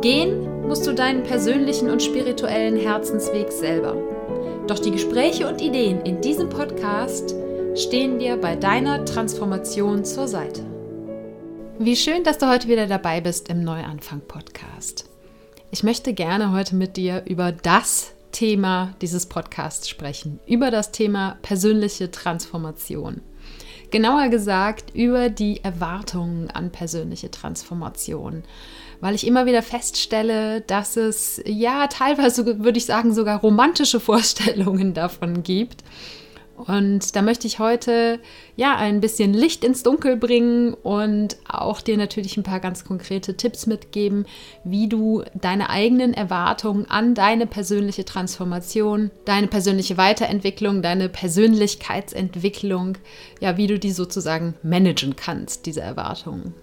Gehen musst du deinen persönlichen und spirituellen Herzensweg selber. Doch die Gespräche und Ideen in diesem Podcast stehen dir bei deiner Transformation zur Seite. Wie schön, dass du heute wieder dabei bist im Neuanfang-Podcast. Ich möchte gerne heute mit dir über das Thema dieses Podcasts sprechen, über das Thema persönliche Transformation. Genauer gesagt über die Erwartungen an persönliche Transformation weil ich immer wieder feststelle, dass es ja teilweise, würde ich sagen, sogar romantische Vorstellungen davon gibt. Und da möchte ich heute ja ein bisschen Licht ins Dunkel bringen und auch dir natürlich ein paar ganz konkrete Tipps mitgeben, wie du deine eigenen Erwartungen an deine persönliche Transformation, deine persönliche Weiterentwicklung, deine Persönlichkeitsentwicklung, ja, wie du die sozusagen managen kannst, diese Erwartungen.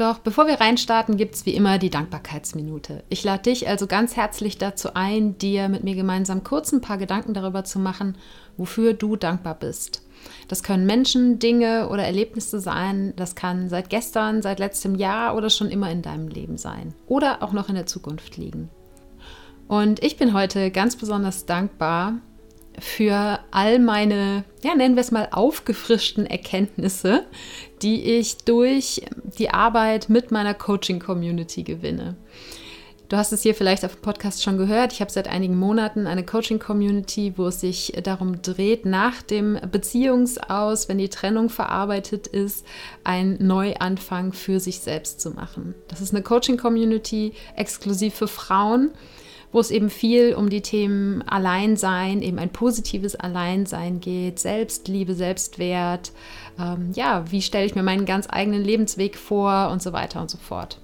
Doch bevor wir reinstarten, gibt es wie immer die Dankbarkeitsminute. Ich lade dich also ganz herzlich dazu ein, dir mit mir gemeinsam kurz ein paar Gedanken darüber zu machen, wofür du dankbar bist. Das können Menschen, Dinge oder Erlebnisse sein. Das kann seit gestern, seit letztem Jahr oder schon immer in deinem Leben sein. Oder auch noch in der Zukunft liegen. Und ich bin heute ganz besonders dankbar für all meine, ja, nennen wir es mal, aufgefrischten Erkenntnisse, die ich durch die Arbeit mit meiner Coaching-Community gewinne. Du hast es hier vielleicht auf dem Podcast schon gehört. Ich habe seit einigen Monaten eine Coaching-Community, wo es sich darum dreht, nach dem Beziehungsaus, wenn die Trennung verarbeitet ist, einen Neuanfang für sich selbst zu machen. Das ist eine Coaching-Community exklusiv für Frauen wo es eben viel um die Themen Alleinsein, eben ein positives Alleinsein geht, Selbstliebe, Selbstwert, ähm, ja, wie stelle ich mir meinen ganz eigenen Lebensweg vor und so weiter und so fort.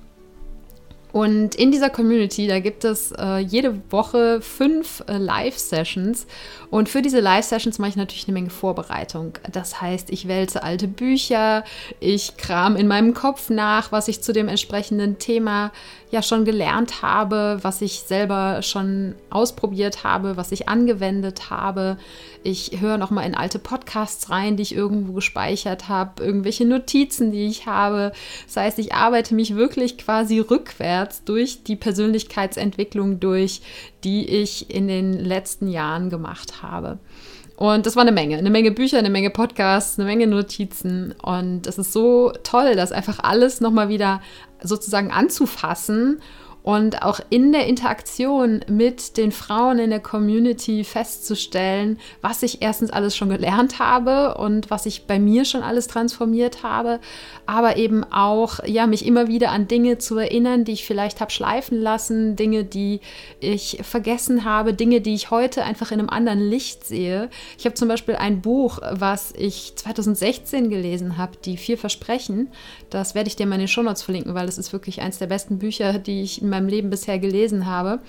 Und in dieser Community, da gibt es äh, jede Woche fünf äh, Live-Sessions. Und für diese Live-Sessions mache ich natürlich eine Menge Vorbereitung. Das heißt, ich wälze alte Bücher, ich kram in meinem Kopf nach, was ich zu dem entsprechenden Thema ja schon gelernt habe, was ich selber schon ausprobiert habe, was ich angewendet habe. Ich höre noch mal in alte Podcasts rein, die ich irgendwo gespeichert habe, irgendwelche Notizen, die ich habe. Das heißt, ich arbeite mich wirklich quasi rückwärts durch die Persönlichkeitsentwicklung durch, die ich in den letzten Jahren gemacht habe. Und das war eine Menge, eine Menge Bücher, eine Menge Podcasts, eine Menge Notizen. Und es ist so toll, das einfach alles nochmal wieder sozusagen anzufassen und auch in der Interaktion mit den Frauen in der Community festzustellen, was ich erstens alles schon gelernt habe und was ich bei mir schon alles transformiert habe, aber eben auch ja mich immer wieder an Dinge zu erinnern, die ich vielleicht habe schleifen lassen, Dinge, die ich vergessen habe, Dinge, die ich heute einfach in einem anderen Licht sehe. Ich habe zum Beispiel ein Buch, was ich 2016 gelesen habe, die vier Versprechen. Das werde ich dir mal in den Shownotes verlinken, weil das ist wirklich eins der besten Bücher, die ich in meinem Leben bisher gelesen habe.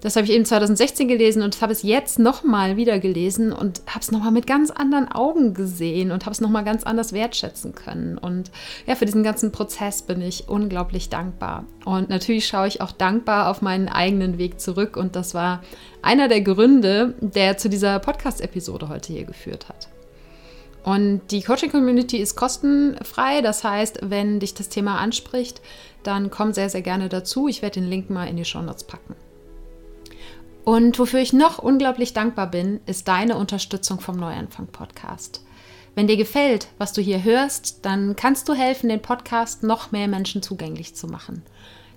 Das habe ich eben 2016 gelesen und habe es jetzt nochmal wieder gelesen und habe es nochmal mit ganz anderen Augen gesehen und habe es nochmal ganz anders wertschätzen können. Und ja, für diesen ganzen Prozess bin ich unglaublich dankbar. Und natürlich schaue ich auch dankbar auf meinen eigenen Weg zurück und das war einer der Gründe, der zu dieser Podcast-Episode heute hier geführt hat. Und die Coaching-Community ist kostenfrei. Das heißt, wenn dich das Thema anspricht, dann komm sehr, sehr gerne dazu. Ich werde den Link mal in die Show Notes packen. Und wofür ich noch unglaublich dankbar bin, ist deine Unterstützung vom Neuanfang Podcast. Wenn dir gefällt, was du hier hörst, dann kannst du helfen, den Podcast noch mehr Menschen zugänglich zu machen.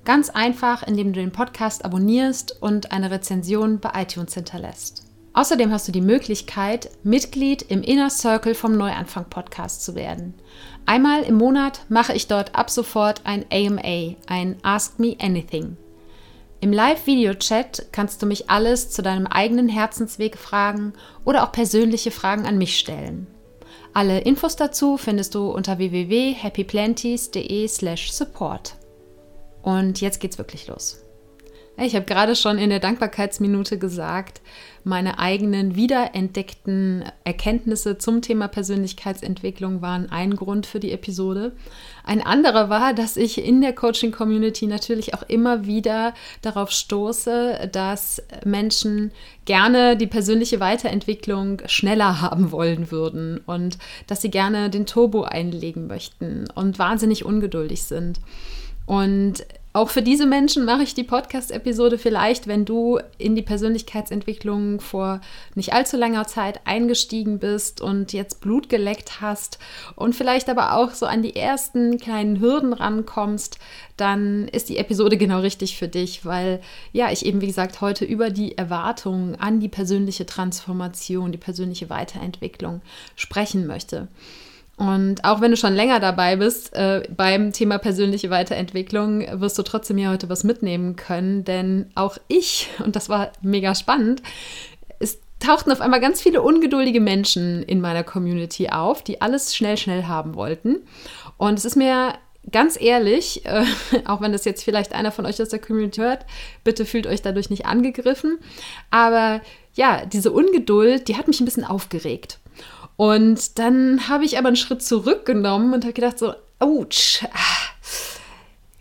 Ganz einfach, indem du den Podcast abonnierst und eine Rezension bei iTunes hinterlässt. Außerdem hast du die Möglichkeit, Mitglied im Inner Circle vom Neuanfang Podcast zu werden. Einmal im Monat mache ich dort ab sofort ein AMA, ein Ask Me Anything. Im Live-Video-Chat kannst du mich alles zu deinem eigenen Herzensweg fragen oder auch persönliche Fragen an mich stellen. Alle Infos dazu findest du unter www.happyplanties.de/support. Und jetzt geht's wirklich los. Ich habe gerade schon in der Dankbarkeitsminute gesagt, meine eigenen wiederentdeckten Erkenntnisse zum Thema Persönlichkeitsentwicklung waren ein Grund für die Episode. Ein anderer war, dass ich in der Coaching-Community natürlich auch immer wieder darauf stoße, dass Menschen gerne die persönliche Weiterentwicklung schneller haben wollen würden und dass sie gerne den Turbo einlegen möchten und wahnsinnig ungeduldig sind. Und auch für diese Menschen mache ich die Podcast-Episode vielleicht, wenn du in die Persönlichkeitsentwicklung vor nicht allzu langer Zeit eingestiegen bist und jetzt Blut geleckt hast und vielleicht aber auch so an die ersten kleinen Hürden rankommst, dann ist die Episode genau richtig für dich, weil ja, ich eben wie gesagt heute über die Erwartungen an die persönliche Transformation, die persönliche Weiterentwicklung sprechen möchte. Und auch wenn du schon länger dabei bist äh, beim Thema persönliche Weiterentwicklung, wirst du trotzdem hier heute was mitnehmen können, denn auch ich, und das war mega spannend, es tauchten auf einmal ganz viele ungeduldige Menschen in meiner Community auf, die alles schnell, schnell haben wollten. Und es ist mir ganz ehrlich, äh, auch wenn das jetzt vielleicht einer von euch aus der Community hört, bitte fühlt euch dadurch nicht angegriffen. Aber ja, diese Ungeduld, die hat mich ein bisschen aufgeregt. Und dann habe ich aber einen Schritt zurückgenommen und habe gedacht so, ouch,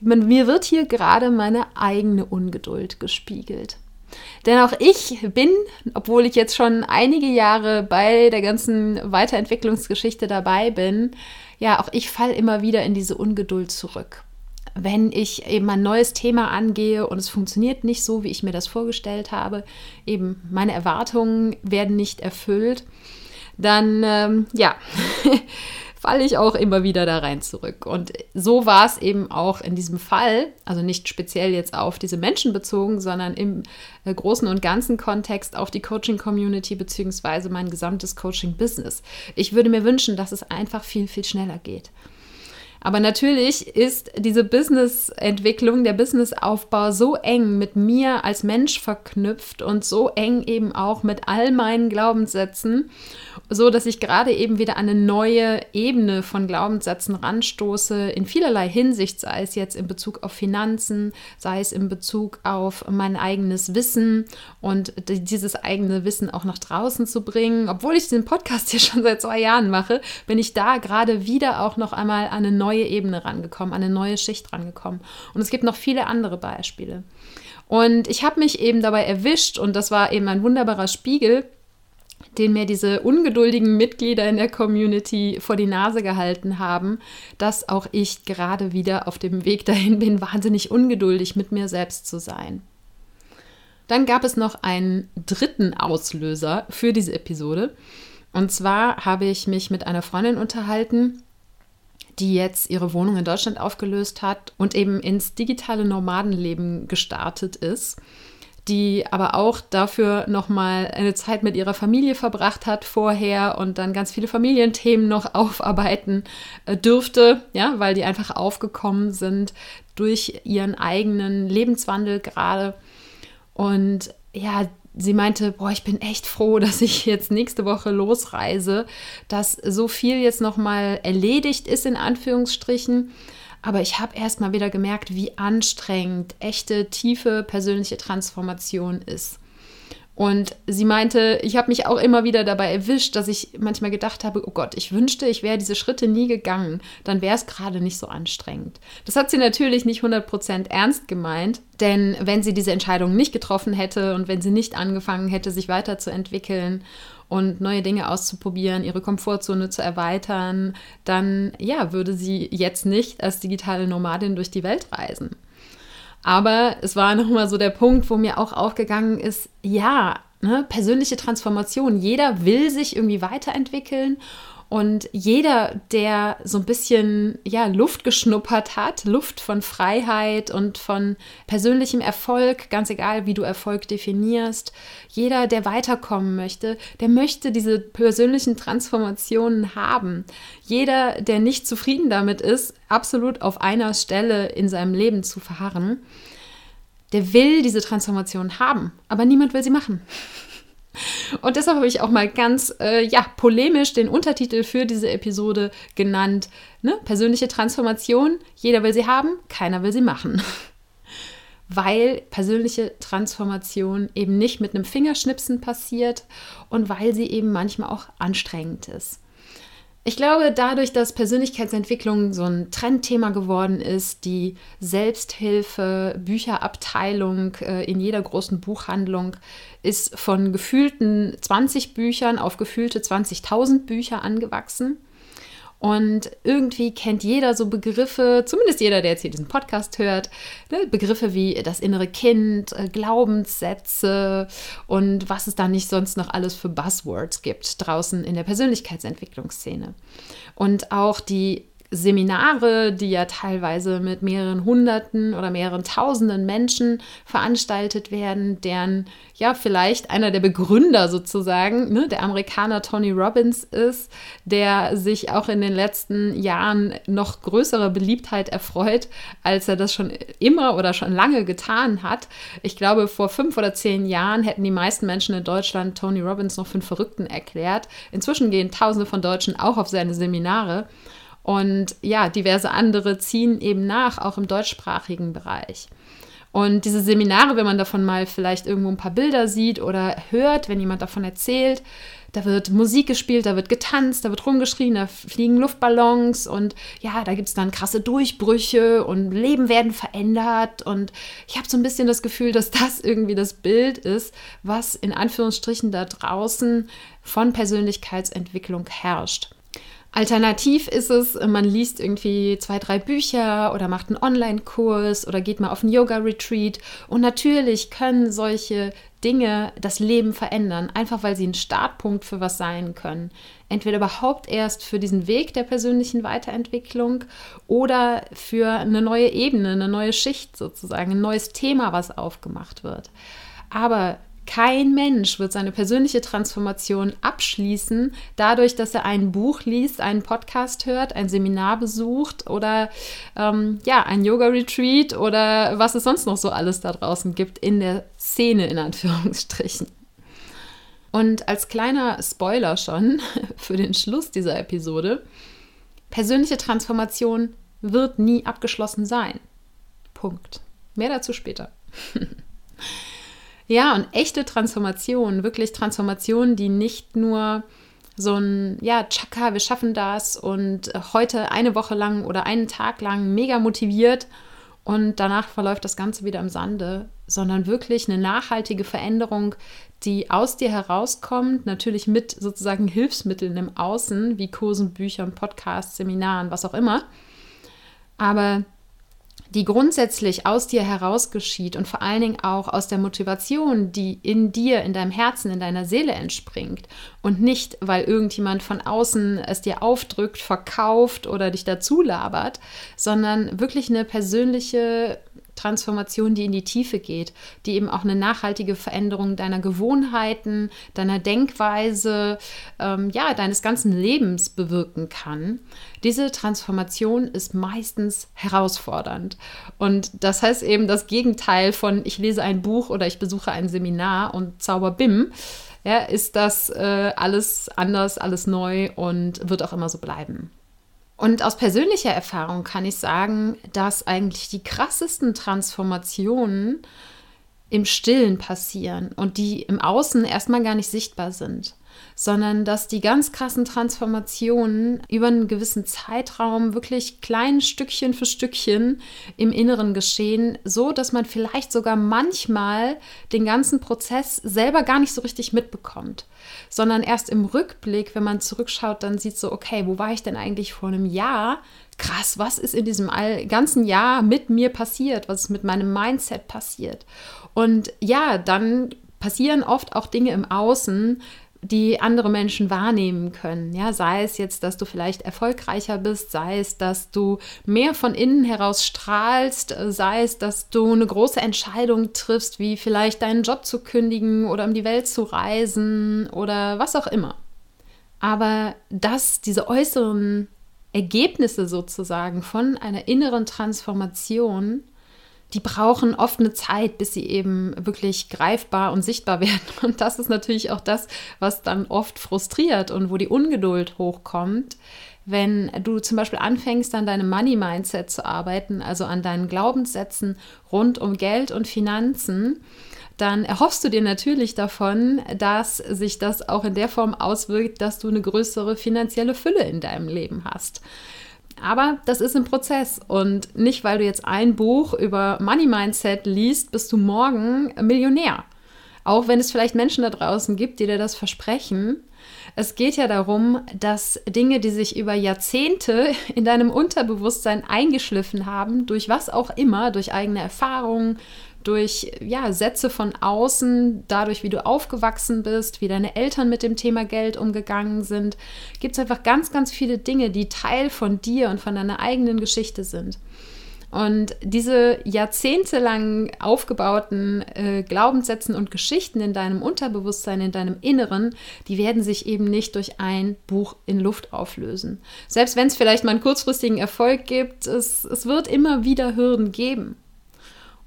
mir wird hier gerade meine eigene Ungeduld gespiegelt. Denn auch ich bin, obwohl ich jetzt schon einige Jahre bei der ganzen Weiterentwicklungsgeschichte dabei bin, ja, auch ich falle immer wieder in diese Ungeduld zurück. Wenn ich eben ein neues Thema angehe und es funktioniert nicht so, wie ich mir das vorgestellt habe, eben meine Erwartungen werden nicht erfüllt, dann ähm, ja, falle ich auch immer wieder da rein zurück. Und so war es eben auch in diesem Fall, also nicht speziell jetzt auf diese Menschen bezogen, sondern im äh, großen und ganzen Kontext auf die Coaching-Community beziehungsweise mein gesamtes Coaching-Business. Ich würde mir wünschen, dass es einfach viel, viel schneller geht. Aber natürlich ist diese Business-Entwicklung, der Businessaufbau so eng mit mir als Mensch verknüpft und so eng eben auch mit all meinen Glaubenssätzen so dass ich gerade eben wieder an eine neue Ebene von Glaubenssätzen ranstoße, in vielerlei Hinsicht, sei es jetzt in Bezug auf Finanzen, sei es in Bezug auf mein eigenes Wissen und dieses eigene Wissen auch nach draußen zu bringen. Obwohl ich diesen Podcast hier schon seit zwei Jahren mache, bin ich da gerade wieder auch noch einmal an eine neue Ebene rangekommen, an eine neue Schicht rangekommen. Und es gibt noch viele andere Beispiele. Und ich habe mich eben dabei erwischt, und das war eben ein wunderbarer Spiegel, den mir diese ungeduldigen Mitglieder in der Community vor die Nase gehalten haben, dass auch ich gerade wieder auf dem Weg dahin bin, wahnsinnig ungeduldig mit mir selbst zu sein. Dann gab es noch einen dritten Auslöser für diese Episode. Und zwar habe ich mich mit einer Freundin unterhalten, die jetzt ihre Wohnung in Deutschland aufgelöst hat und eben ins digitale Nomadenleben gestartet ist die aber auch dafür nochmal eine Zeit mit ihrer Familie verbracht hat vorher und dann ganz viele Familienthemen noch aufarbeiten äh, dürfte, ja, weil die einfach aufgekommen sind durch ihren eigenen Lebenswandel gerade. Und ja, sie meinte, boah, ich bin echt froh, dass ich jetzt nächste Woche losreise, dass so viel jetzt nochmal erledigt ist, in Anführungsstrichen aber ich habe erst mal wieder gemerkt, wie anstrengend echte, tiefe persönliche Transformation ist. Und sie meinte, ich habe mich auch immer wieder dabei erwischt, dass ich manchmal gedacht habe, oh Gott, ich wünschte, ich wäre diese Schritte nie gegangen, dann wäre es gerade nicht so anstrengend. Das hat sie natürlich nicht 100% ernst gemeint, denn wenn sie diese Entscheidung nicht getroffen hätte und wenn sie nicht angefangen hätte, sich weiterzuentwickeln und neue Dinge auszuprobieren, ihre Komfortzone zu erweitern, dann ja, würde sie jetzt nicht als digitale Nomadin durch die Welt reisen. Aber es war nochmal so der Punkt, wo mir auch aufgegangen ist, ja, ne, persönliche Transformation. Jeder will sich irgendwie weiterentwickeln und jeder, der so ein bisschen ja, Luft geschnuppert hat, Luft von Freiheit und von persönlichem Erfolg, ganz egal, wie du Erfolg definierst, jeder, der weiterkommen möchte, der möchte diese persönlichen Transformationen haben. Jeder, der nicht zufrieden damit ist, absolut auf einer Stelle in seinem Leben zu verharren, der will diese Transformation haben, aber niemand will sie machen. Und deshalb habe ich auch mal ganz äh, ja, polemisch den Untertitel für diese Episode genannt. Ne? Persönliche Transformation, jeder will sie haben, keiner will sie machen. weil persönliche Transformation eben nicht mit einem Fingerschnipsen passiert und weil sie eben manchmal auch anstrengend ist. Ich glaube, dadurch, dass Persönlichkeitsentwicklung so ein Trendthema geworden ist, die Selbsthilfe, Bücherabteilung äh, in jeder großen Buchhandlung ist von gefühlten 20 Büchern auf gefühlte 20.000 Bücher angewachsen. Und irgendwie kennt jeder so Begriffe, zumindest jeder, der jetzt hier diesen Podcast hört, ne, Begriffe wie das innere Kind, äh, Glaubenssätze und was es da nicht sonst noch alles für Buzzwords gibt draußen in der Persönlichkeitsentwicklungsszene. Und auch die Seminare, die ja teilweise mit mehreren Hunderten oder mehreren Tausenden Menschen veranstaltet werden, deren ja vielleicht einer der Begründer sozusagen, ne, der Amerikaner Tony Robbins ist, der sich auch in den letzten Jahren noch größere Beliebtheit erfreut, als er das schon immer oder schon lange getan hat. Ich glaube, vor fünf oder zehn Jahren hätten die meisten Menschen in Deutschland Tony Robbins noch für einen Verrückten erklärt. Inzwischen gehen Tausende von Deutschen auch auf seine Seminare. Und ja, diverse andere ziehen eben nach, auch im deutschsprachigen Bereich. Und diese Seminare, wenn man davon mal vielleicht irgendwo ein paar Bilder sieht oder hört, wenn jemand davon erzählt, da wird Musik gespielt, da wird getanzt, da wird rumgeschrien, da fliegen Luftballons und ja, da gibt es dann krasse Durchbrüche und Leben werden verändert. Und ich habe so ein bisschen das Gefühl, dass das irgendwie das Bild ist, was in Anführungsstrichen da draußen von Persönlichkeitsentwicklung herrscht. Alternativ ist es, man liest irgendwie zwei, drei Bücher oder macht einen Online-Kurs oder geht mal auf einen Yoga-Retreat. Und natürlich können solche Dinge das Leben verändern, einfach weil sie ein Startpunkt für was sein können. Entweder überhaupt erst für diesen Weg der persönlichen Weiterentwicklung oder für eine neue Ebene, eine neue Schicht sozusagen, ein neues Thema, was aufgemacht wird. Aber kein Mensch wird seine persönliche Transformation abschließen, dadurch, dass er ein Buch liest, einen Podcast hört, ein Seminar besucht oder ähm, ja, ein Yoga-Retreat oder was es sonst noch so alles da draußen gibt in der Szene, in Anführungsstrichen. Und als kleiner Spoiler schon für den Schluss dieser Episode, persönliche Transformation wird nie abgeschlossen sein. Punkt. Mehr dazu später. Ja, und echte Transformation, wirklich Transformation, die nicht nur so ein, ja, Chaka, wir schaffen das und heute eine Woche lang oder einen Tag lang mega motiviert und danach verläuft das Ganze wieder im Sande, sondern wirklich eine nachhaltige Veränderung, die aus dir herauskommt, natürlich mit sozusagen Hilfsmitteln im Außen, wie Kursen, Büchern, Podcasts, Seminaren, was auch immer. Aber die grundsätzlich aus dir heraus geschieht und vor allen Dingen auch aus der Motivation, die in dir, in deinem Herzen, in deiner Seele entspringt und nicht, weil irgendjemand von außen es dir aufdrückt, verkauft oder dich dazu labert, sondern wirklich eine persönliche Transformation, die in die Tiefe geht, die eben auch eine nachhaltige Veränderung deiner Gewohnheiten, deiner Denkweise, ähm, ja, deines ganzen Lebens bewirken kann. Diese Transformation ist meistens herausfordernd. Und das heißt eben das Gegenteil von ich lese ein Buch oder ich besuche ein Seminar und zauber bim. Ja, ist das äh, alles anders, alles neu und wird auch immer so bleiben. Und aus persönlicher Erfahrung kann ich sagen, dass eigentlich die krassesten Transformationen im Stillen passieren und die im Außen erstmal gar nicht sichtbar sind sondern dass die ganz krassen Transformationen über einen gewissen Zeitraum wirklich klein Stückchen für Stückchen im Inneren geschehen, so dass man vielleicht sogar manchmal den ganzen Prozess selber gar nicht so richtig mitbekommt, sondern erst im Rückblick, wenn man zurückschaut, dann sieht so, okay, wo war ich denn eigentlich vor einem Jahr? Krass, was ist in diesem ganzen Jahr mit mir passiert? Was ist mit meinem Mindset passiert? Und ja, dann passieren oft auch Dinge im Außen, die andere Menschen wahrnehmen können. Ja, sei es jetzt, dass du vielleicht erfolgreicher bist, sei es, dass du mehr von innen heraus strahlst, sei es, dass du eine große Entscheidung triffst, wie vielleicht deinen Job zu kündigen oder um die Welt zu reisen oder was auch immer. Aber dass diese äußeren Ergebnisse sozusagen von einer inneren Transformation die brauchen oft eine Zeit, bis sie eben wirklich greifbar und sichtbar werden. Und das ist natürlich auch das, was dann oft frustriert und wo die Ungeduld hochkommt, wenn du zum Beispiel anfängst, an deinem Money-Mindset zu arbeiten, also an deinen Glaubenssätzen rund um Geld und Finanzen, dann erhoffst du dir natürlich davon, dass sich das auch in der Form auswirkt, dass du eine größere finanzielle Fülle in deinem Leben hast. Aber das ist ein Prozess und nicht, weil du jetzt ein Buch über Money Mindset liest, bist du morgen Millionär. Auch wenn es vielleicht Menschen da draußen gibt, die dir das versprechen. Es geht ja darum, dass Dinge, die sich über Jahrzehnte in deinem Unterbewusstsein eingeschliffen haben, durch was auch immer, durch eigene Erfahrungen, durch ja, Sätze von außen, dadurch, wie du aufgewachsen bist, wie deine Eltern mit dem Thema Geld umgegangen sind, gibt es einfach ganz, ganz viele Dinge, die Teil von dir und von deiner eigenen Geschichte sind. Und diese jahrzehntelang aufgebauten äh, Glaubenssätzen und Geschichten in deinem Unterbewusstsein, in deinem Inneren, die werden sich eben nicht durch ein Buch in Luft auflösen. Selbst wenn es vielleicht mal einen kurzfristigen Erfolg gibt, es, es wird immer wieder Hürden geben.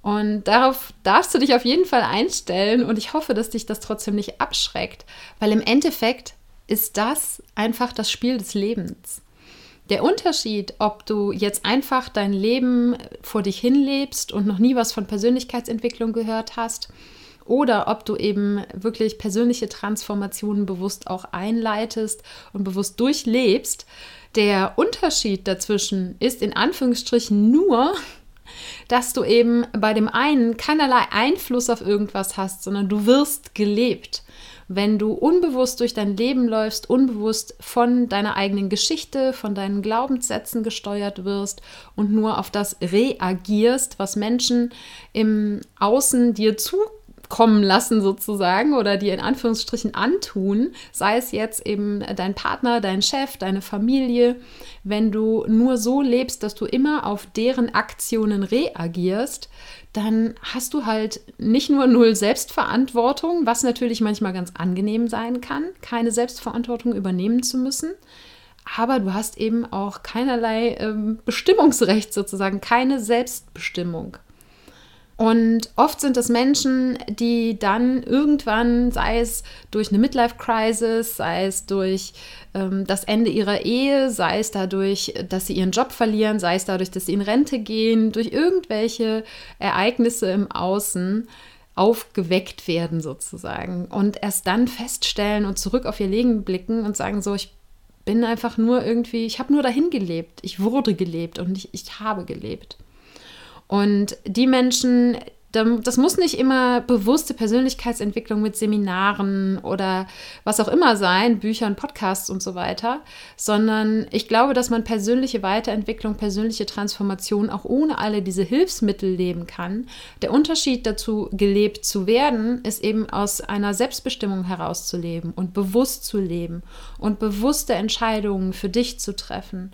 Und darauf darfst du dich auf jeden Fall einstellen und ich hoffe, dass dich das trotzdem nicht abschreckt, weil im Endeffekt ist das einfach das Spiel des Lebens. Der Unterschied, ob du jetzt einfach dein Leben vor dich hinlebst und noch nie was von Persönlichkeitsentwicklung gehört hast, oder ob du eben wirklich persönliche Transformationen bewusst auch einleitest und bewusst durchlebst, der Unterschied dazwischen ist in Anführungsstrichen nur, dass du eben bei dem einen keinerlei Einfluss auf irgendwas hast, sondern du wirst gelebt. Wenn du unbewusst durch dein Leben läufst, unbewusst von deiner eigenen Geschichte, von deinen Glaubenssätzen gesteuert wirst und nur auf das reagierst, was Menschen im Außen dir zu kommen lassen sozusagen oder dir in Anführungsstrichen antun, sei es jetzt eben dein Partner, dein Chef, deine Familie, wenn du nur so lebst, dass du immer auf deren Aktionen reagierst, dann hast du halt nicht nur null Selbstverantwortung, was natürlich manchmal ganz angenehm sein kann, keine Selbstverantwortung übernehmen zu müssen, aber du hast eben auch keinerlei ähm, Bestimmungsrecht sozusagen, keine Selbstbestimmung. Und oft sind es Menschen, die dann irgendwann, sei es durch eine Midlife-Crisis, sei es durch ähm, das Ende ihrer Ehe, sei es dadurch, dass sie ihren Job verlieren, sei es dadurch, dass sie in Rente gehen, durch irgendwelche Ereignisse im Außen aufgeweckt werden sozusagen und erst dann feststellen und zurück auf ihr Leben blicken und sagen so, ich bin einfach nur irgendwie, ich habe nur dahin gelebt, ich wurde gelebt und nicht ich habe gelebt. Und die Menschen, das muss nicht immer bewusste Persönlichkeitsentwicklung mit Seminaren oder was auch immer sein, Büchern, Podcasts und so weiter, sondern ich glaube, dass man persönliche Weiterentwicklung, persönliche Transformation auch ohne alle diese Hilfsmittel leben kann. Der Unterschied dazu, gelebt zu werden, ist eben aus einer Selbstbestimmung herauszuleben und bewusst zu leben und bewusste Entscheidungen für dich zu treffen.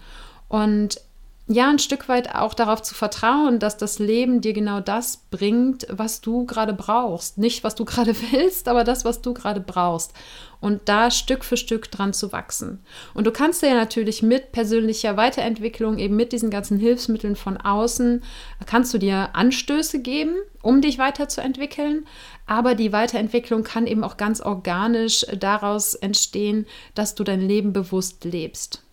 Und ja, ein Stück weit auch darauf zu vertrauen, dass das Leben dir genau das bringt, was du gerade brauchst. Nicht, was du gerade willst, aber das, was du gerade brauchst. Und da Stück für Stück dran zu wachsen. Und du kannst dir ja natürlich mit persönlicher Weiterentwicklung, eben mit diesen ganzen Hilfsmitteln von außen, kannst du dir Anstöße geben, um dich weiterzuentwickeln. Aber die Weiterentwicklung kann eben auch ganz organisch daraus entstehen, dass du dein Leben bewusst lebst.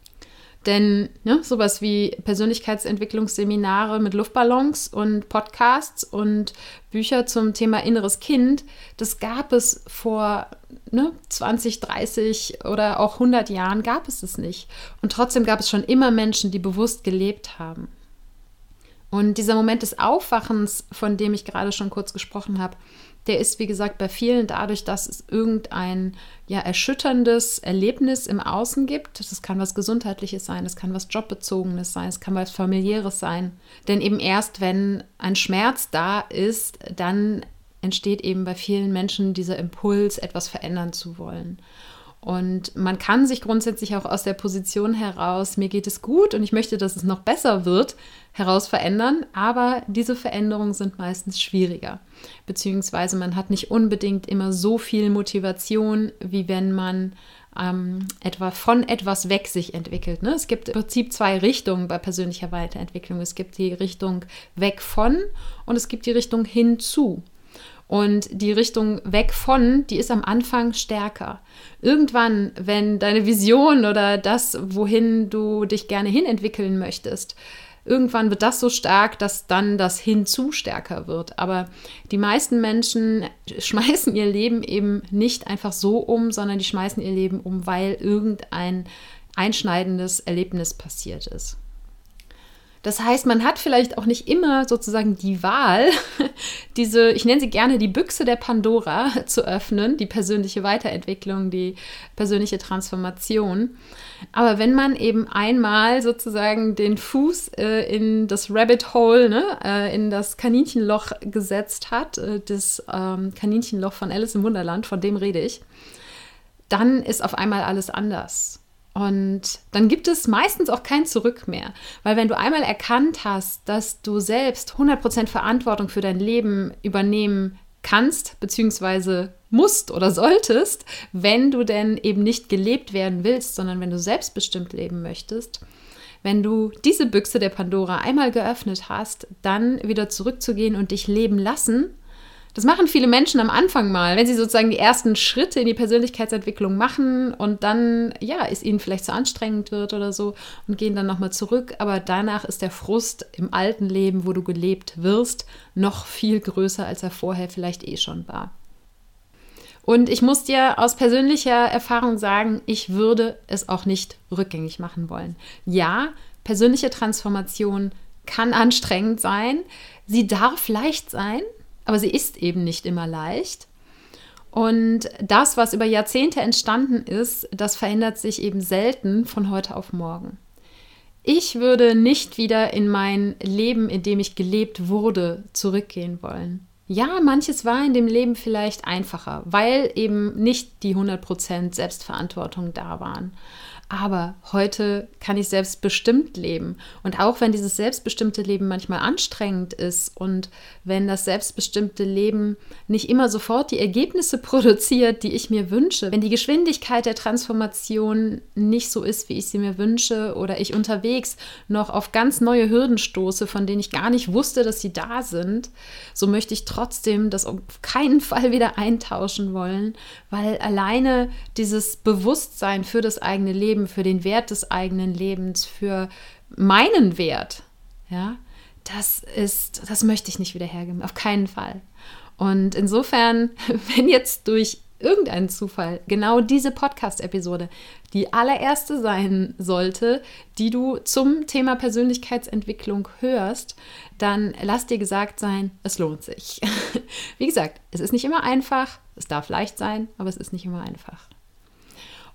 Denn ne, sowas wie Persönlichkeitsentwicklungsseminare mit Luftballons und Podcasts und Bücher zum Thema inneres Kind, das gab es vor ne, 20, 30 oder auch 100 Jahren, gab es es nicht. Und trotzdem gab es schon immer Menschen, die bewusst gelebt haben. Und dieser Moment des Aufwachens, von dem ich gerade schon kurz gesprochen habe, der ist, wie gesagt, bei vielen dadurch, dass es irgendein ja, erschütterndes Erlebnis im Außen gibt. Das kann was Gesundheitliches sein, das kann was Jobbezogenes sein, es kann was Familiäres sein. Denn eben erst, wenn ein Schmerz da ist, dann entsteht eben bei vielen Menschen dieser Impuls, etwas verändern zu wollen. Und man kann sich grundsätzlich auch aus der Position heraus, mir geht es gut und ich möchte, dass es noch besser wird, heraus verändern. Aber diese Veränderungen sind meistens schwieriger. Beziehungsweise man hat nicht unbedingt immer so viel Motivation, wie wenn man ähm, etwa von etwas weg sich entwickelt. Ne? Es gibt im Prinzip zwei Richtungen bei persönlicher Weiterentwicklung. Es gibt die Richtung weg von und es gibt die Richtung hinzu. Und die Richtung weg von, die ist am Anfang stärker. Irgendwann, wenn deine Vision oder das, wohin du dich gerne hinentwickeln möchtest, irgendwann wird das so stark, dass dann das Hinzu stärker wird. Aber die meisten Menschen schmeißen ihr Leben eben nicht einfach so um, sondern die schmeißen ihr Leben um, weil irgendein einschneidendes Erlebnis passiert ist. Das heißt, man hat vielleicht auch nicht immer sozusagen die Wahl, diese, ich nenne sie gerne die Büchse der Pandora zu öffnen, die persönliche Weiterentwicklung, die persönliche Transformation. Aber wenn man eben einmal sozusagen den Fuß äh, in das Rabbit Hole, ne, äh, in das Kaninchenloch gesetzt hat, äh, das ähm, Kaninchenloch von Alice im Wunderland, von dem rede ich, dann ist auf einmal alles anders. Und dann gibt es meistens auch kein Zurück mehr, weil wenn du einmal erkannt hast, dass du selbst 100% Verantwortung für dein Leben übernehmen kannst, beziehungsweise musst oder solltest, wenn du denn eben nicht gelebt werden willst, sondern wenn du selbstbestimmt leben möchtest, wenn du diese Büchse der Pandora einmal geöffnet hast, dann wieder zurückzugehen und dich leben lassen das machen viele Menschen am Anfang mal, wenn sie sozusagen die ersten Schritte in die Persönlichkeitsentwicklung machen und dann, ja, es ihnen vielleicht zu anstrengend wird oder so und gehen dann nochmal zurück. Aber danach ist der Frust im alten Leben, wo du gelebt wirst, noch viel größer, als er vorher vielleicht eh schon war. Und ich muss dir aus persönlicher Erfahrung sagen, ich würde es auch nicht rückgängig machen wollen. Ja, persönliche Transformation kann anstrengend sein. Sie darf leicht sein, aber sie ist eben nicht immer leicht. Und das, was über Jahrzehnte entstanden ist, das verändert sich eben selten von heute auf morgen. Ich würde nicht wieder in mein Leben, in dem ich gelebt wurde, zurückgehen wollen. Ja, manches war in dem Leben vielleicht einfacher, weil eben nicht die 100% Selbstverantwortung da waren. Aber heute kann ich selbstbestimmt leben. Und auch wenn dieses selbstbestimmte Leben manchmal anstrengend ist und wenn das selbstbestimmte Leben nicht immer sofort die Ergebnisse produziert, die ich mir wünsche, wenn die Geschwindigkeit der Transformation nicht so ist, wie ich sie mir wünsche, oder ich unterwegs noch auf ganz neue Hürden stoße, von denen ich gar nicht wusste, dass sie da sind, so möchte ich trotzdem das auf keinen Fall wieder eintauschen wollen, weil alleine dieses Bewusstsein für das eigene Leben Leben, für den Wert des eigenen Lebens, für meinen Wert, ja, das ist, das möchte ich nicht wieder hergeben, auf keinen Fall. Und insofern, wenn jetzt durch irgendeinen Zufall genau diese Podcast-Episode die allererste sein sollte, die du zum Thema Persönlichkeitsentwicklung hörst, dann lass dir gesagt sein, es lohnt sich. Wie gesagt, es ist nicht immer einfach, es darf leicht sein, aber es ist nicht immer einfach.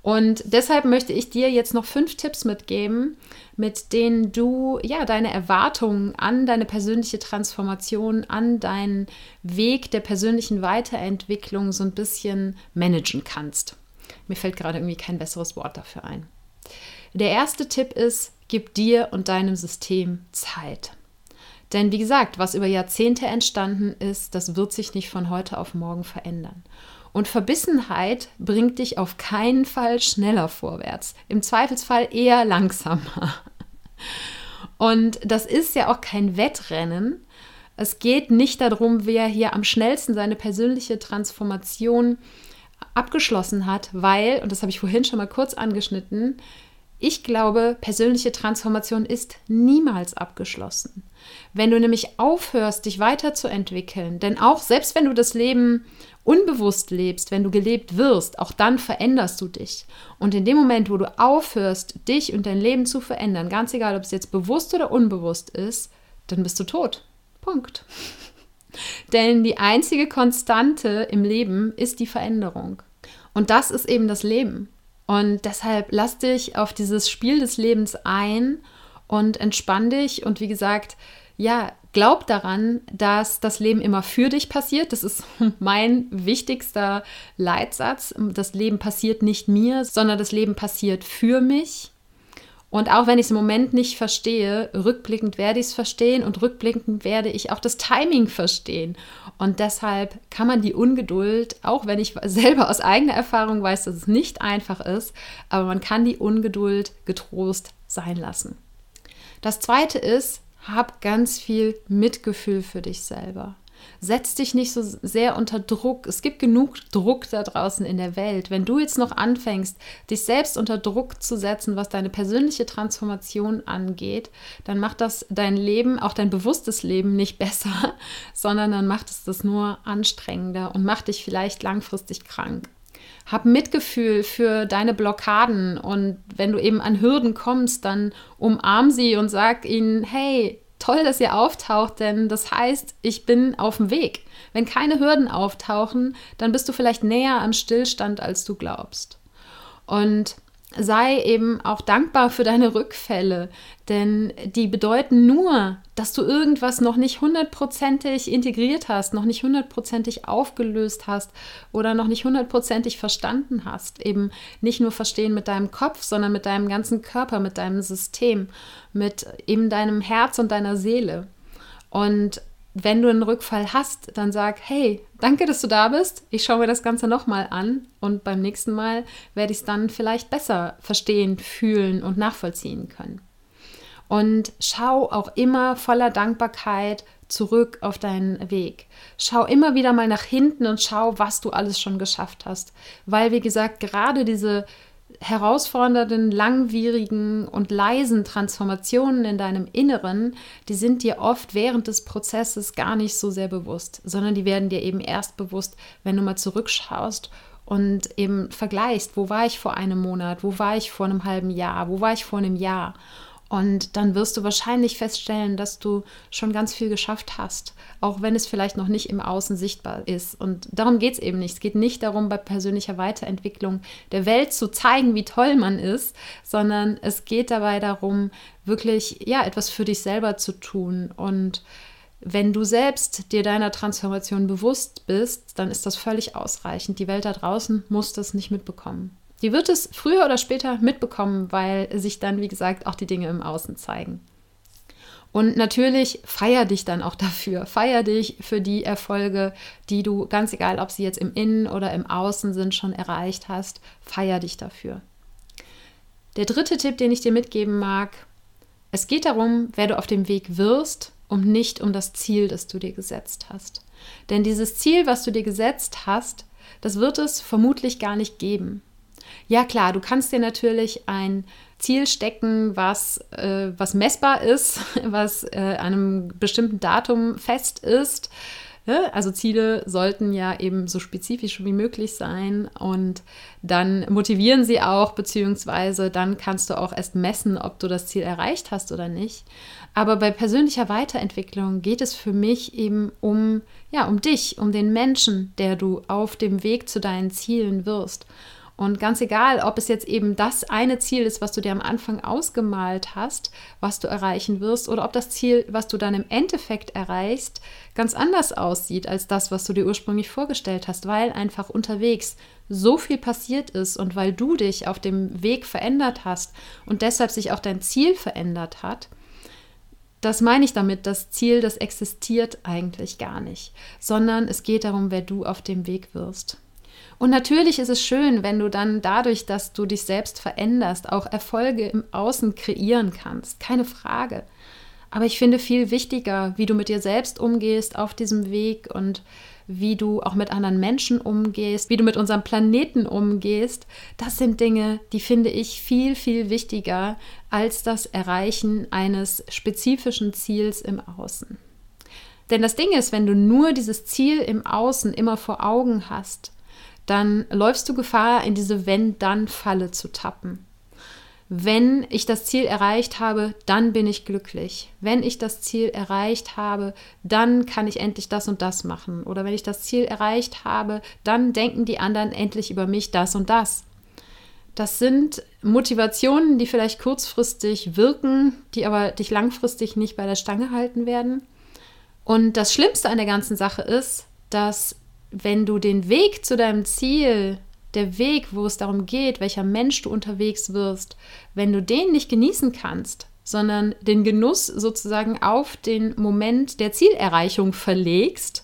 Und deshalb möchte ich dir jetzt noch fünf Tipps mitgeben, mit denen du ja deine Erwartungen an deine persönliche Transformation, an deinen Weg der persönlichen Weiterentwicklung so ein bisschen managen kannst. Mir fällt gerade irgendwie kein besseres Wort dafür ein. Der erste Tipp ist, gib dir und deinem System Zeit. Denn wie gesagt, was über Jahrzehnte entstanden ist, das wird sich nicht von heute auf morgen verändern. Und Verbissenheit bringt dich auf keinen Fall schneller vorwärts. Im Zweifelsfall eher langsamer. Und das ist ja auch kein Wettrennen. Es geht nicht darum, wer hier am schnellsten seine persönliche Transformation abgeschlossen hat, weil, und das habe ich vorhin schon mal kurz angeschnitten, ich glaube, persönliche Transformation ist niemals abgeschlossen. Wenn du nämlich aufhörst, dich weiterzuentwickeln, denn auch selbst wenn du das Leben unbewusst lebst, wenn du gelebt wirst, auch dann veränderst du dich. Und in dem Moment, wo du aufhörst, dich und dein Leben zu verändern, ganz egal, ob es jetzt bewusst oder unbewusst ist, dann bist du tot. Punkt. Denn die einzige Konstante im Leben ist die Veränderung. Und das ist eben das Leben. Und deshalb lass dich auf dieses Spiel des Lebens ein und entspann dich. Und wie gesagt, ja, glaub daran, dass das Leben immer für dich passiert. Das ist mein wichtigster Leitsatz. Das Leben passiert nicht mir, sondern das Leben passiert für mich. Und auch wenn ich es im Moment nicht verstehe, rückblickend werde ich es verstehen und rückblickend werde ich auch das Timing verstehen. Und deshalb kann man die Ungeduld, auch wenn ich selber aus eigener Erfahrung weiß, dass es nicht einfach ist, aber man kann die Ungeduld getrost sein lassen. Das zweite ist, hab ganz viel Mitgefühl für dich selber. Setz dich nicht so sehr unter Druck. Es gibt genug Druck da draußen in der Welt. Wenn du jetzt noch anfängst, dich selbst unter Druck zu setzen, was deine persönliche Transformation angeht, dann macht das dein Leben, auch dein bewusstes Leben nicht besser, sondern dann macht es das nur anstrengender und macht dich vielleicht langfristig krank. Hab Mitgefühl für deine Blockaden und wenn du eben an Hürden kommst, dann umarm sie und sag ihnen, hey, toll, dass ihr auftaucht, denn das heißt, ich bin auf dem Weg. Wenn keine Hürden auftauchen, dann bist du vielleicht näher am Stillstand, als du glaubst. Und sei eben auch dankbar für deine Rückfälle, denn die bedeuten nur, dass du irgendwas noch nicht hundertprozentig integriert hast, noch nicht hundertprozentig aufgelöst hast oder noch nicht hundertprozentig verstanden hast. Eben nicht nur verstehen mit deinem Kopf, sondern mit deinem ganzen Körper, mit deinem System, mit eben deinem Herz und deiner Seele. Und wenn du einen Rückfall hast, dann sag, hey, danke, dass du da bist. Ich schaue mir das Ganze nochmal an und beim nächsten Mal werde ich es dann vielleicht besser verstehen, fühlen und nachvollziehen können. Und schau auch immer voller Dankbarkeit zurück auf deinen Weg. Schau immer wieder mal nach hinten und schau, was du alles schon geschafft hast. Weil, wie gesagt, gerade diese herausfordernden, langwierigen und leisen Transformationen in deinem Inneren, die sind dir oft während des Prozesses gar nicht so sehr bewusst, sondern die werden dir eben erst bewusst, wenn du mal zurückschaust und eben vergleichst, wo war ich vor einem Monat, wo war ich vor einem halben Jahr, wo war ich vor einem Jahr. Und dann wirst du wahrscheinlich feststellen, dass du schon ganz viel geschafft hast, auch wenn es vielleicht noch nicht im Außen sichtbar ist. Und darum geht es eben nicht. Es geht nicht darum, bei persönlicher Weiterentwicklung der Welt zu zeigen, wie toll man ist, sondern es geht dabei darum, wirklich ja, etwas für dich selber zu tun. Und wenn du selbst dir deiner Transformation bewusst bist, dann ist das völlig ausreichend. Die Welt da draußen muss das nicht mitbekommen. Die wird es früher oder später mitbekommen, weil sich dann, wie gesagt, auch die Dinge im Außen zeigen. Und natürlich feier dich dann auch dafür. Feier dich für die Erfolge, die du, ganz egal, ob sie jetzt im Innen oder im Außen sind, schon erreicht hast. Feier dich dafür. Der dritte Tipp, den ich dir mitgeben mag, es geht darum, wer du auf dem Weg wirst, um nicht um das Ziel, das du dir gesetzt hast. Denn dieses Ziel, was du dir gesetzt hast, das wird es vermutlich gar nicht geben. Ja klar, du kannst dir natürlich ein Ziel stecken, was, äh, was messbar ist, was äh, einem bestimmten Datum fest ist. Also Ziele sollten ja eben so spezifisch wie möglich sein und dann motivieren sie auch, beziehungsweise dann kannst du auch erst messen, ob du das Ziel erreicht hast oder nicht. Aber bei persönlicher Weiterentwicklung geht es für mich eben um, ja, um dich, um den Menschen, der du auf dem Weg zu deinen Zielen wirst. Und ganz egal, ob es jetzt eben das eine Ziel ist, was du dir am Anfang ausgemalt hast, was du erreichen wirst, oder ob das Ziel, was du dann im Endeffekt erreichst, ganz anders aussieht als das, was du dir ursprünglich vorgestellt hast, weil einfach unterwegs so viel passiert ist und weil du dich auf dem Weg verändert hast und deshalb sich auch dein Ziel verändert hat. Das meine ich damit, das Ziel, das existiert eigentlich gar nicht, sondern es geht darum, wer du auf dem Weg wirst. Und natürlich ist es schön, wenn du dann dadurch, dass du dich selbst veränderst, auch Erfolge im Außen kreieren kannst. Keine Frage. Aber ich finde viel wichtiger, wie du mit dir selbst umgehst auf diesem Weg und wie du auch mit anderen Menschen umgehst, wie du mit unserem Planeten umgehst. Das sind Dinge, die finde ich viel, viel wichtiger als das Erreichen eines spezifischen Ziels im Außen. Denn das Ding ist, wenn du nur dieses Ziel im Außen immer vor Augen hast, dann läufst du Gefahr, in diese Wenn-Dann-Falle zu tappen. Wenn ich das Ziel erreicht habe, dann bin ich glücklich. Wenn ich das Ziel erreicht habe, dann kann ich endlich das und das machen. Oder wenn ich das Ziel erreicht habe, dann denken die anderen endlich über mich das und das. Das sind Motivationen, die vielleicht kurzfristig wirken, die aber dich langfristig nicht bei der Stange halten werden. Und das Schlimmste an der ganzen Sache ist, dass wenn du den Weg zu deinem Ziel, der Weg, wo es darum geht, welcher Mensch du unterwegs wirst, wenn du den nicht genießen kannst, sondern den Genuss sozusagen auf den Moment der Zielerreichung verlegst,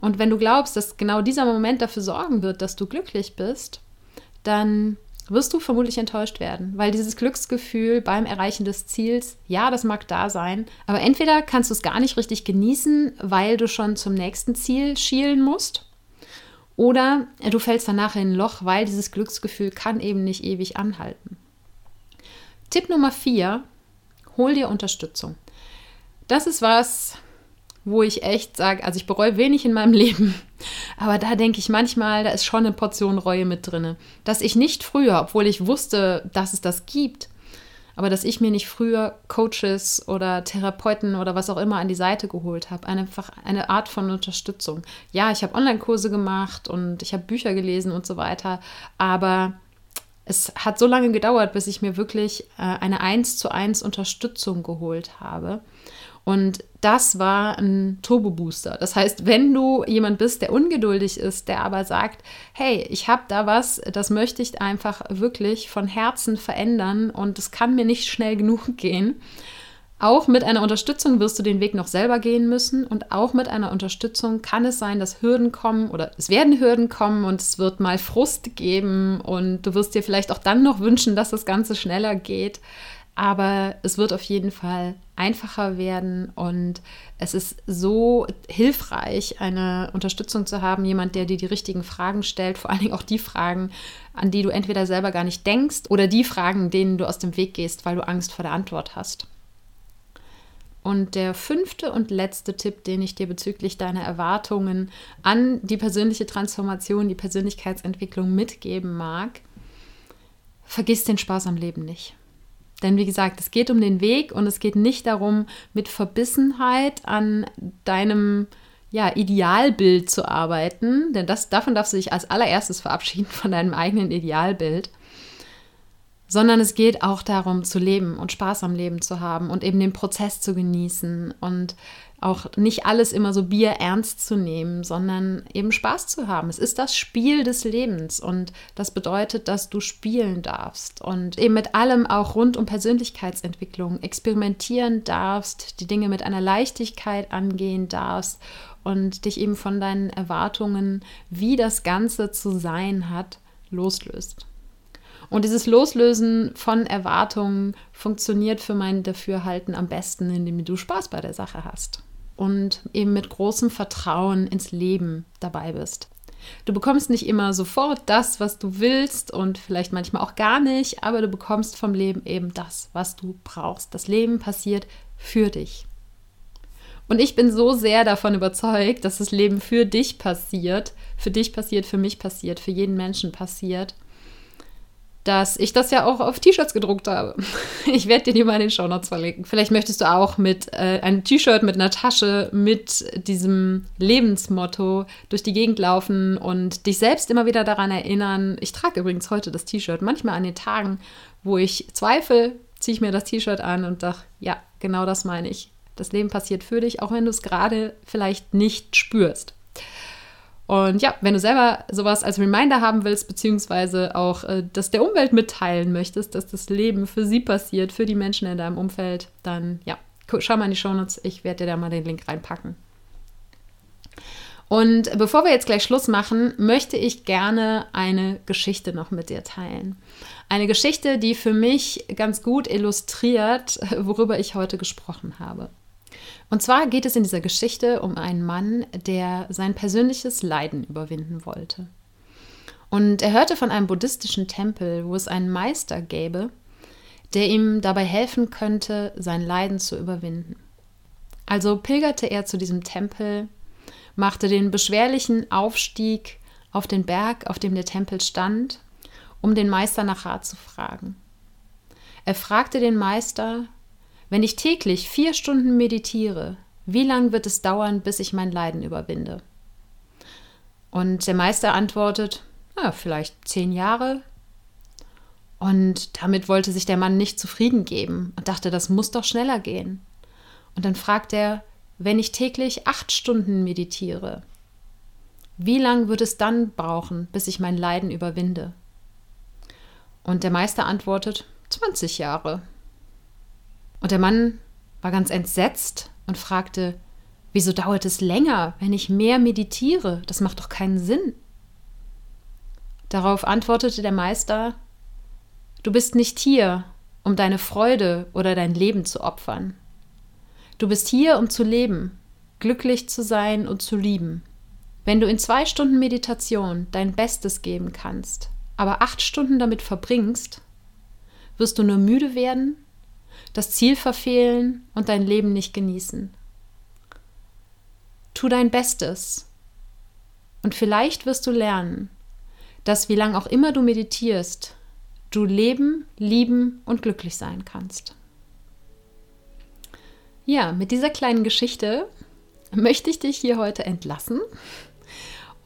und wenn du glaubst, dass genau dieser Moment dafür sorgen wird, dass du glücklich bist, dann wirst du vermutlich enttäuscht werden, weil dieses Glücksgefühl beim Erreichen des Ziels, ja, das mag da sein, aber entweder kannst du es gar nicht richtig genießen, weil du schon zum nächsten Ziel schielen musst, oder du fällst danach in ein Loch, weil dieses Glücksgefühl kann eben nicht ewig anhalten. Tipp Nummer vier, hol dir Unterstützung. Das ist was, wo ich echt sage, also ich bereue wenig in meinem Leben, aber da denke ich manchmal, da ist schon eine Portion Reue mit drin. Dass ich nicht früher, obwohl ich wusste, dass es das gibt, aber dass ich mir nicht früher Coaches oder Therapeuten oder was auch immer an die Seite geholt habe. Einfach eine Art von Unterstützung. Ja, ich habe Online-Kurse gemacht und ich habe Bücher gelesen und so weiter, aber es hat so lange gedauert, bis ich mir wirklich äh, eine 1 zu 1 Unterstützung geholt habe. Und das war ein Turbo-Booster. Das heißt, wenn du jemand bist, der ungeduldig ist, der aber sagt, hey, ich habe da was, das möchte ich einfach wirklich von Herzen verändern und es kann mir nicht schnell genug gehen. Auch mit einer Unterstützung wirst du den Weg noch selber gehen müssen und auch mit einer Unterstützung kann es sein, dass Hürden kommen oder es werden Hürden kommen und es wird mal Frust geben und du wirst dir vielleicht auch dann noch wünschen, dass das Ganze schneller geht aber es wird auf jeden Fall einfacher werden und es ist so hilfreich, eine Unterstützung zu haben, jemand, der dir die richtigen Fragen stellt, vor allen Dingen auch die Fragen, an die du entweder selber gar nicht denkst oder die Fragen, denen du aus dem Weg gehst, weil du Angst vor der Antwort hast. Und der fünfte und letzte Tipp, den ich dir bezüglich deiner Erwartungen an die persönliche Transformation, die Persönlichkeitsentwicklung mitgeben mag, vergiss den Spaß am Leben nicht. Denn wie gesagt, es geht um den Weg und es geht nicht darum, mit Verbissenheit an deinem ja, Idealbild zu arbeiten, denn das, davon darfst du dich als allererstes verabschieden von deinem eigenen Idealbild, sondern es geht auch darum zu leben und Spaß am Leben zu haben und eben den Prozess zu genießen und auch nicht alles immer so Bier ernst zu nehmen, sondern eben Spaß zu haben. Es ist das Spiel des Lebens und das bedeutet, dass du spielen darfst und eben mit allem auch rund um Persönlichkeitsentwicklung experimentieren darfst, die Dinge mit einer Leichtigkeit angehen darfst und dich eben von deinen Erwartungen, wie das Ganze zu sein hat, loslöst. Und dieses Loslösen von Erwartungen funktioniert für mein Dafürhalten am besten, indem du Spaß bei der Sache hast und eben mit großem Vertrauen ins Leben dabei bist. Du bekommst nicht immer sofort das, was du willst und vielleicht manchmal auch gar nicht, aber du bekommst vom Leben eben das, was du brauchst. Das Leben passiert für dich. Und ich bin so sehr davon überzeugt, dass das Leben für dich passiert, für dich passiert, für mich passiert, für jeden Menschen passiert dass ich das ja auch auf T-Shirts gedruckt habe. Ich werde dir die mal in den Shownotes verlinken. Vielleicht möchtest du auch mit äh, einem T-Shirt mit einer Tasche mit diesem Lebensmotto durch die Gegend laufen und dich selbst immer wieder daran erinnern. Ich trage übrigens heute das T-Shirt. Manchmal an den Tagen, wo ich zweifle, ziehe ich mir das T-Shirt an und dachte, ja, genau das meine ich. Das Leben passiert für dich, auch wenn du es gerade vielleicht nicht spürst. Und ja, wenn du selber sowas als Reminder haben willst, beziehungsweise auch äh, das der Umwelt mitteilen möchtest, dass das Leben für sie passiert, für die Menschen in deinem Umfeld, dann ja, schau mal in die Shownotes. Ich werde dir da mal den Link reinpacken. Und bevor wir jetzt gleich Schluss machen, möchte ich gerne eine Geschichte noch mit dir teilen. Eine Geschichte, die für mich ganz gut illustriert, worüber ich heute gesprochen habe. Und zwar geht es in dieser Geschichte um einen Mann, der sein persönliches Leiden überwinden wollte. Und er hörte von einem buddhistischen Tempel, wo es einen Meister gäbe, der ihm dabei helfen könnte, sein Leiden zu überwinden. Also pilgerte er zu diesem Tempel, machte den beschwerlichen Aufstieg auf den Berg, auf dem der Tempel stand, um den Meister nach Rat zu fragen. Er fragte den Meister, wenn ich täglich vier Stunden meditiere, wie lange wird es dauern, bis ich mein Leiden überwinde? Und der Meister antwortet, na, vielleicht zehn Jahre. Und damit wollte sich der Mann nicht zufrieden geben und dachte, das muss doch schneller gehen. Und dann fragt er, wenn ich täglich acht Stunden meditiere, wie lange wird es dann brauchen, bis ich mein Leiden überwinde? Und der Meister antwortet, 20 Jahre. Und der Mann war ganz entsetzt und fragte, wieso dauert es länger, wenn ich mehr meditiere? Das macht doch keinen Sinn. Darauf antwortete der Meister, Du bist nicht hier, um deine Freude oder dein Leben zu opfern. Du bist hier, um zu leben, glücklich zu sein und zu lieben. Wenn du in zwei Stunden Meditation dein Bestes geben kannst, aber acht Stunden damit verbringst, wirst du nur müde werden, das Ziel verfehlen und dein Leben nicht genießen. Tu dein Bestes und vielleicht wirst du lernen, dass wie lange auch immer du meditierst, du leben, lieben und glücklich sein kannst. Ja, mit dieser kleinen Geschichte möchte ich dich hier heute entlassen.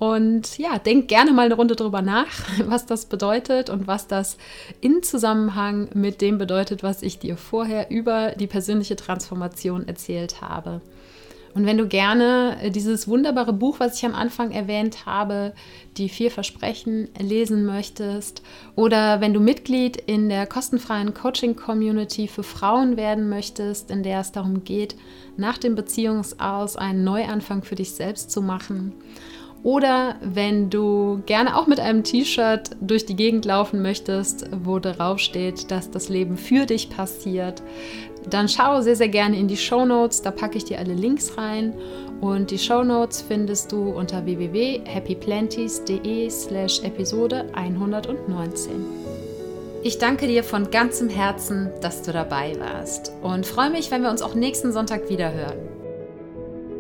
Und ja, denk gerne mal eine Runde drüber nach, was das bedeutet und was das in Zusammenhang mit dem bedeutet, was ich dir vorher über die persönliche Transformation erzählt habe. Und wenn du gerne äh, dieses wunderbare Buch, was ich am Anfang erwähnt habe, die vier Versprechen lesen möchtest, oder wenn du Mitglied in der kostenfreien Coaching-Community für Frauen werden möchtest, in der es darum geht, nach dem Beziehungsaus einen Neuanfang für dich selbst zu machen, oder wenn du gerne auch mit einem T-Shirt durch die Gegend laufen möchtest, wo darauf steht, dass das Leben für dich passiert, dann schau sehr, sehr gerne in die Show Notes. Da packe ich dir alle Links rein. Und die Show Notes findest du unter www.happyplanties.de slash Episode 119. Ich danke dir von ganzem Herzen, dass du dabei warst und freue mich, wenn wir uns auch nächsten Sonntag wieder hören.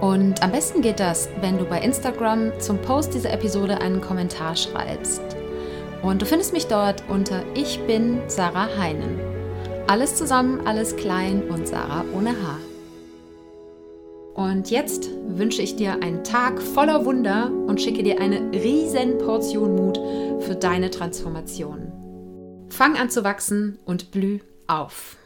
Und am besten geht das, wenn du bei Instagram zum Post dieser Episode einen Kommentar schreibst. Und du findest mich dort unter Ich bin Sarah Heinen. Alles zusammen, alles klein und Sarah ohne Haar. Und jetzt wünsche ich dir einen Tag voller Wunder und schicke dir eine riesen Portion Mut für deine Transformation. Fang an zu wachsen und blüh auf.